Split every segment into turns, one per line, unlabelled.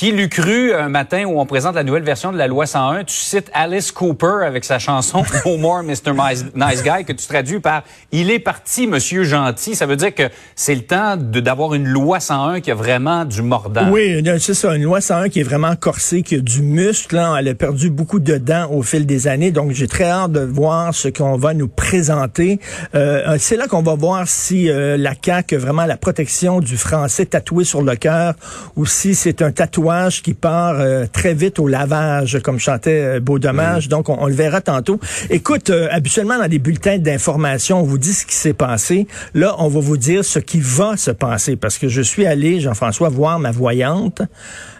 Qui l'eût cru un matin où on présente la nouvelle version de la loi 101, tu cites Alice Cooper avec sa chanson No More Mr. Nice Guy que tu traduis par Il est parti Monsieur Gentil. Ça veut dire que c'est le temps d'avoir une loi 101 qui a vraiment du mordant.
Oui, c'est ça, une loi 101 qui est vraiment corsée, qui a du muscle. Là. Elle a perdu beaucoup de dents au fil des années. Donc j'ai très hâte de voir ce qu'on va nous présenter. Euh, c'est là qu'on va voir si euh, la CAQ a vraiment la protection du français tatoué sur le cœur ou si c'est un tatouage qui part euh, très vite au lavage, comme chantait euh, Beau Dommage. Donc, on, le verra tantôt. Écoute, euh, habituellement, dans les bulletins d'information, on vous dit ce qui s'est passé. Là, on va vous dire ce qui va se passer. Parce que je suis allé, Jean-François, voir ma voyante,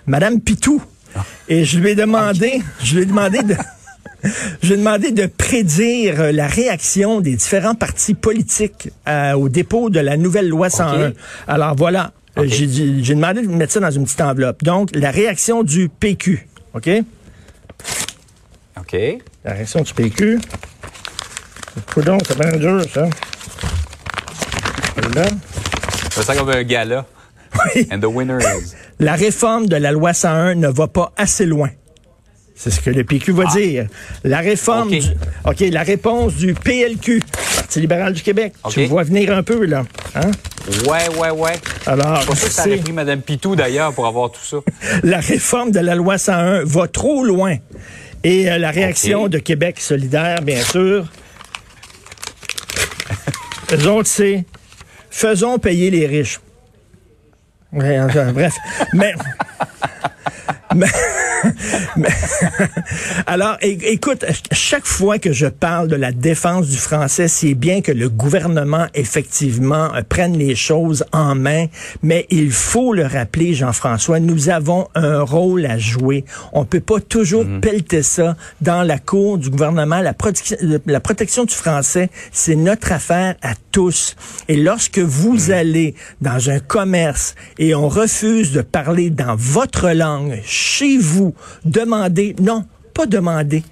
Madame Pitou. Ah. Et je lui ai demandé, je lui ai demandé de... Je lui ai demandé de prédire la réaction des différents partis politiques au dépôt de la nouvelle loi 101. Alors voilà, euh, j'ai demandé de mettre ça dans une petite enveloppe. Donc, la réaction du PQ. OK?
OK.
La réaction du PQ. Coudon, c'est bien dur, ça.
C'est ça comme un gala. Oui. And the winner is.
La réforme de la loi 101 ne va pas assez loin. C'est ce que le PQ va ah. dire. La réforme du, OK, la réponse du PLQ, Parti libéral du Québec. Tu vois venir un peu, là. Hein?
Ouais, ouais, ouais. Alors, c'est ça que ça pris Mme Pitou, d'ailleurs, pour avoir tout ça.
la réforme de la loi 101 va trop loin. Et euh, la réaction de Québec solidaire, bien sûr, eux autres, c'est faisons payer les riches. bref. Mais alors, écoute, chaque fois que je parle de la défense du français, c'est bien que le gouvernement, effectivement, euh, prenne les choses en main, mais il faut le rappeler, Jean-François, nous avons un rôle à jouer. On peut pas toujours mhm. pelleter ça dans la cour du gouvernement. La, protection, la protection du français, c'est notre affaire à tous. Et lorsque vous mhm. allez dans un commerce et on refuse de parler dans votre langue, chez vous, demandez, non, pas demander,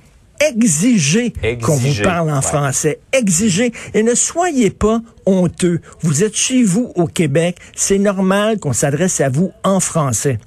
exigez qu'on vous parle en français. Exigez. Et ne soyez pas honteux. Vous êtes chez vous au Québec. C'est normal qu'on s'adresse à vous en français.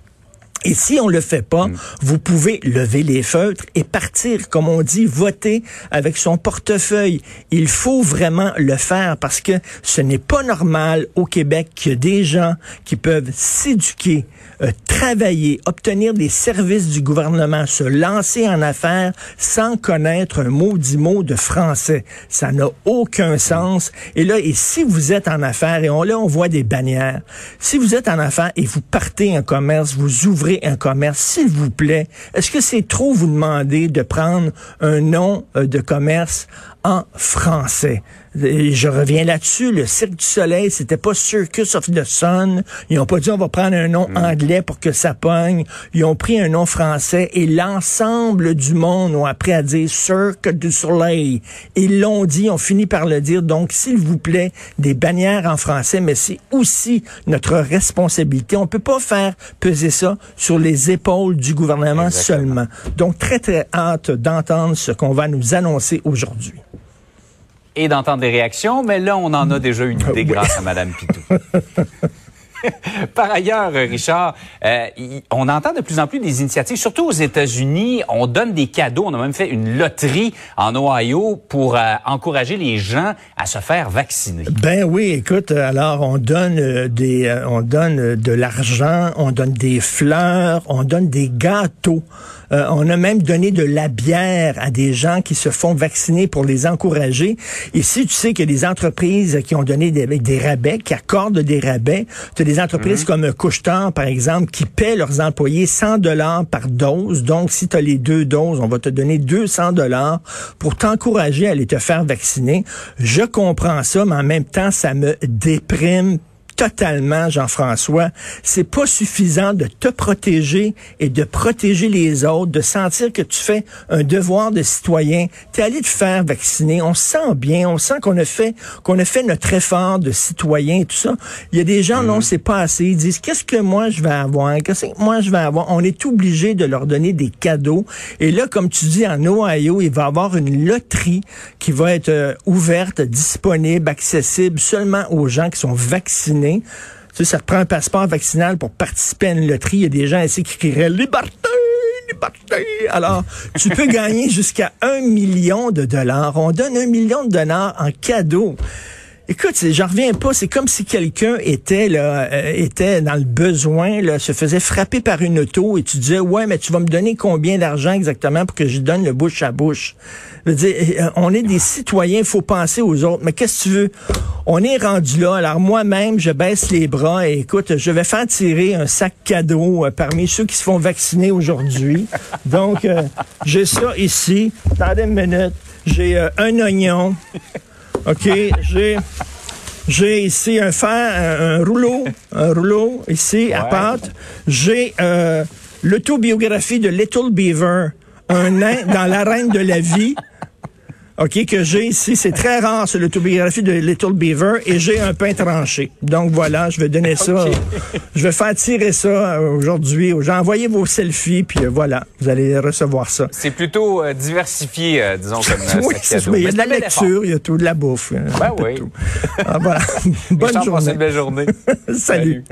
Et si on le fait pas, mm. vous pouvez lever les feutres et partir, comme on dit, voter avec son portefeuille. Il faut vraiment le faire parce que ce n'est pas normal au Québec qu'il y ait des gens qui peuvent s'éduquer, euh, travailler, obtenir des services du gouvernement, se lancer en affaires sans connaître un maudit mot de français. Ça n'a aucun sens. Et là, et si vous êtes en affaires, et on, là, on voit des bannières, si vous êtes en affaires et vous partez un commerce, vous ouvrez un commerce, s'il vous plaît, est-ce que c'est trop vous demander de prendre un nom euh, de commerce en français? Je reviens là-dessus, le Cirque du Soleil, c'était pas Circus of the Sun. Ils ont pas dit on va prendre un nom hmm. anglais pour que ça pogne. Ils ont pris un nom français et l'ensemble du monde ont appris à dire Cirque du Soleil. Ils l'ont dit, ont fini par le dire. Donc, s'il vous plaît, des bannières en français, mais c'est aussi notre responsabilité. On peut pas faire peser ça sur les épaules du gouvernement seulement. Donc, très, très hâte d'entendre ce qu'on va nous annoncer aujourd'hui
et d'entendre des réactions, mais là, on en a déjà une idée grâce à Mme Pitou. Par ailleurs, Richard, euh, on entend de plus en plus des initiatives, surtout aux États-Unis. On donne des cadeaux. On a même fait une loterie en Ohio pour euh, encourager les gens à se faire vacciner.
Ben oui, écoute, alors on donne euh, des, on donne de l'argent, on donne des fleurs, on donne des gâteaux. Euh, on a même donné de la bière à des gens qui se font vacciner pour les encourager. Ici, tu sais qu'il y a des entreprises qui ont donné des, rabais, qui accordent des rabais. Des entreprises mhm. comme Couchetard, par exemple, qui paient leurs employés 100 dollars par dose. Donc, si tu as les deux doses, on va te donner 200 dollars pour t'encourager à aller te faire vacciner. Je comprends ça, mais en même temps, ça me déprime totalement, Jean-François. C'est pas suffisant de te protéger et de protéger les autres, de sentir que tu fais un devoir de citoyen. T'es allé te faire vacciner. On se sent bien. On sent qu'on a fait, qu'on a fait notre effort de citoyen et tout ça. Il y a des gens, non, c'est pas assez. Ils disent, qu'est-ce que moi je vais avoir? Qu'est-ce que moi je vais avoir? On est obligé de leur donner des cadeaux. Et là, comme tu dis, en Ohio, il va y avoir une loterie qui va être euh, ouverte, disponible, accessible seulement aux gens qui sont vaccinés. Tu sais, ça te prend un passeport vaccinal pour participer à une loterie. Il y a des gens ici qui crieraient liberté, liberté. Alors, tu peux gagner jusqu'à un million de dollars. On donne un million de dollars en cadeau. Écoute, j'en reviens pas. C'est comme si quelqu'un était là, euh, était dans le besoin, se faisait frapper par une auto et tu disais ouais, mais tu vas me donner combien d'argent exactement pour que je donne le bouche à bouche? Euh, on est des citoyens, il faut penser aux autres. Mais qu'est-ce que tu veux? On est rendu là. Alors moi-même, je baisse les bras et écoute, je vais faire tirer un sac cadeau euh, parmi ceux qui se font vacciner aujourd'hui. Donc j'ai ça ici. Attendez une minute. J'ai un oignon. OK, j'ai j'ai ici un fer, un, rouleau, un rouleau ici à pâte. J'ai euh, l'autobiographie de Little Beaver, un nain dans l'arène de la vie. OK, que j'ai ici. C'est très rare, c'est l'autobiographie de Little Beaver. Et j'ai un pain tranché. Donc voilà, je vais donner ça. Je vais faire tirer ça euh, aujourd'hui gens. Envoyez vos selfies, puis euh, voilà, vous allez recevoir ça.
C'est plutôt euh, diversifié, disons, comme
oui,
cadeau.
Il y a de la lecture, il y a tout, de la bouffe.
Ben oui.
Tout. Ah, voilà. Bonne journée.
Une belle journée.
Salut.